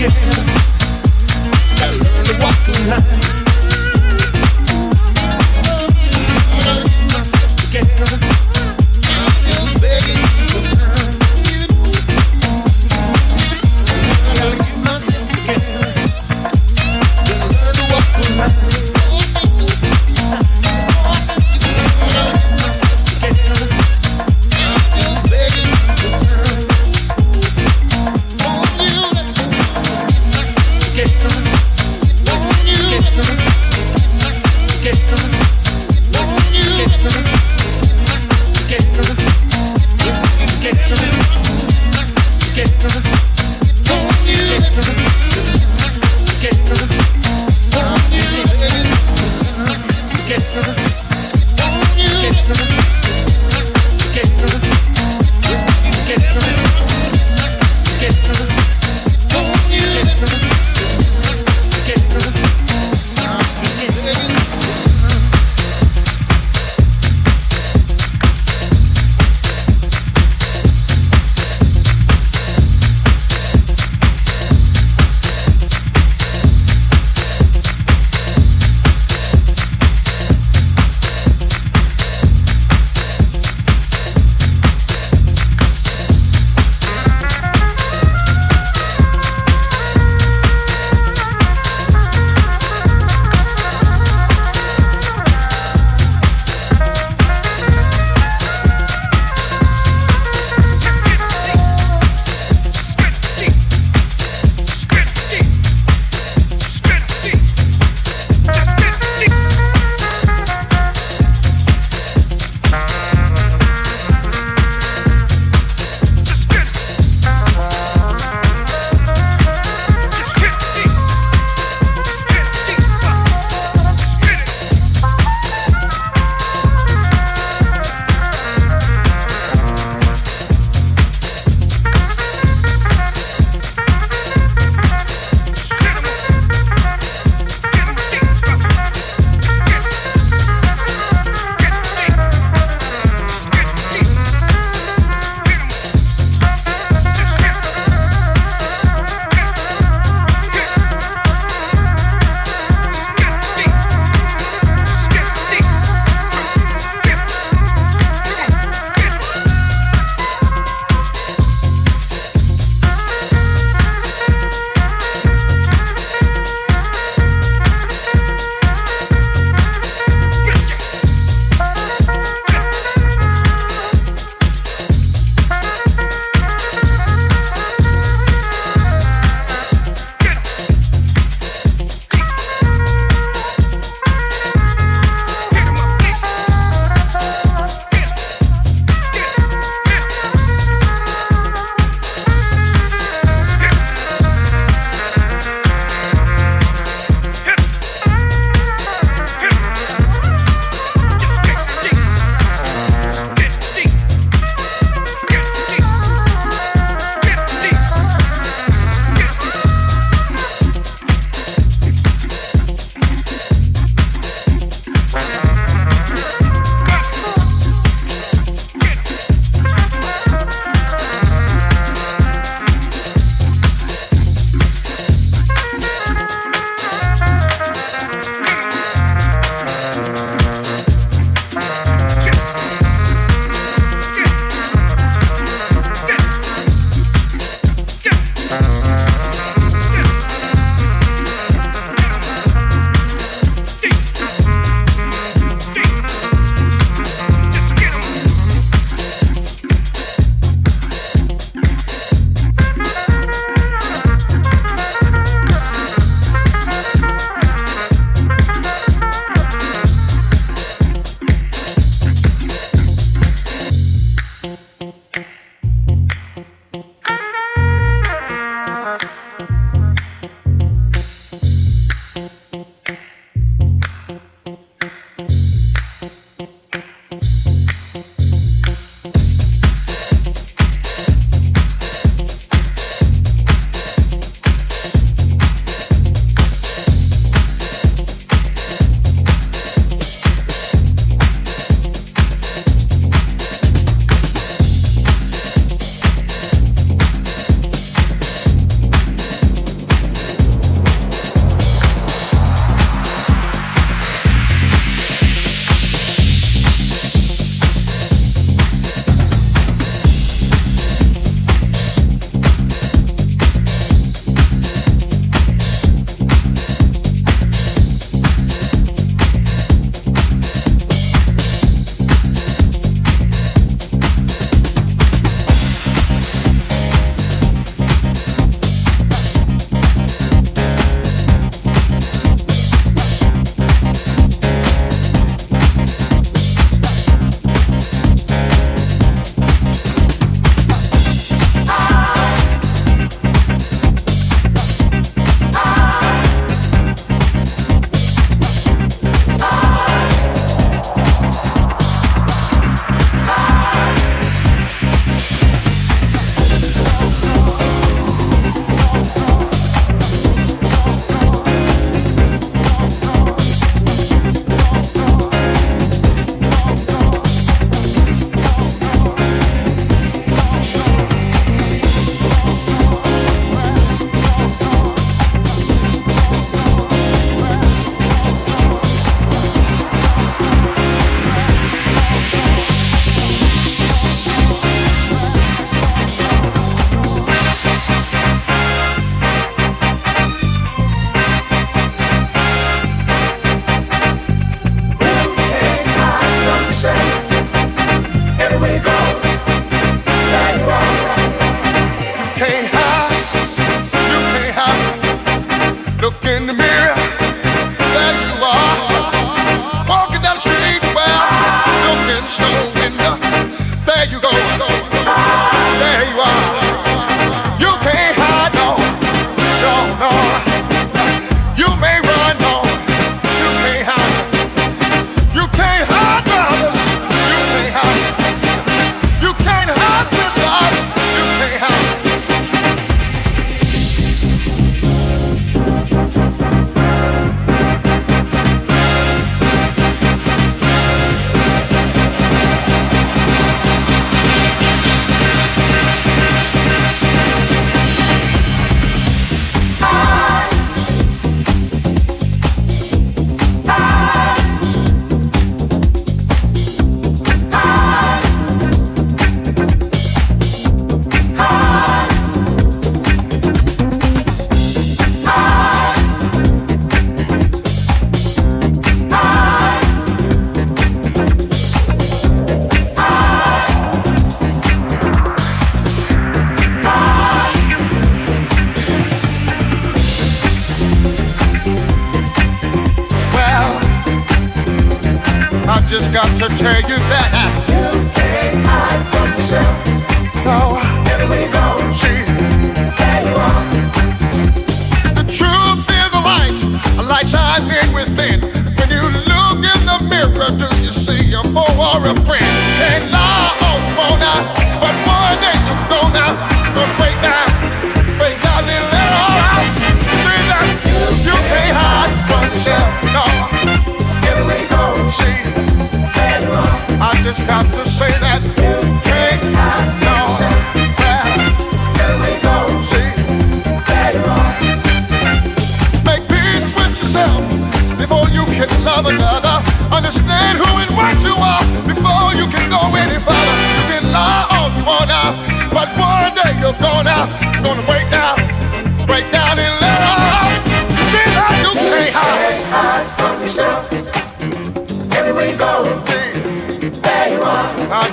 again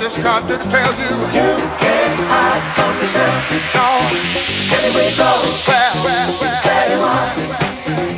just got to tell you. You can't hide from yourself. No. Anyway, go. Well, well, Tell Carry on.